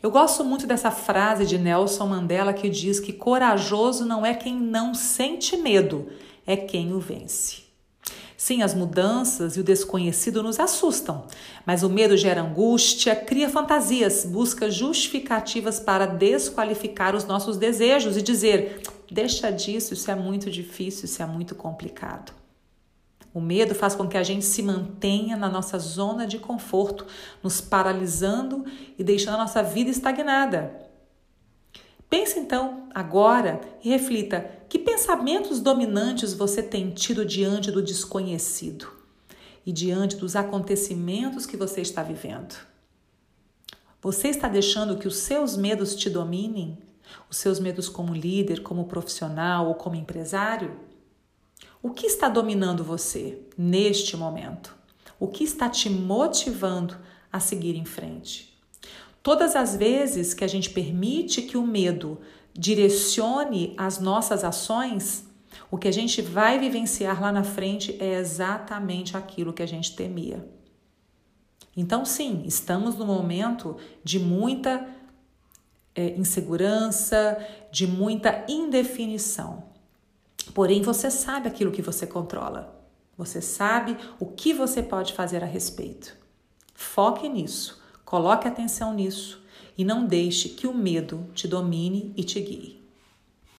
Eu gosto muito dessa frase de Nelson Mandela que diz que corajoso não é quem não sente medo, é quem o vence. Sim, as mudanças e o desconhecido nos assustam, mas o medo gera angústia, cria fantasias, busca justificativas para desqualificar os nossos desejos e dizer: deixa disso, isso é muito difícil, isso é muito complicado. O medo faz com que a gente se mantenha na nossa zona de conforto, nos paralisando e deixando a nossa vida estagnada. Pense então agora e reflita: que pensamentos dominantes você tem tido diante do desconhecido e diante dos acontecimentos que você está vivendo? Você está deixando que os seus medos te dominem? Os seus medos como líder, como profissional ou como empresário? O que está dominando você neste momento? O que está te motivando a seguir em frente? Todas as vezes que a gente permite que o medo direcione as nossas ações, o que a gente vai vivenciar lá na frente é exatamente aquilo que a gente temia. Então, sim, estamos no momento de muita é, insegurança, de muita indefinição. Porém, você sabe aquilo que você controla. Você sabe o que você pode fazer a respeito. Foque nisso, coloque atenção nisso e não deixe que o medo te domine e te guie.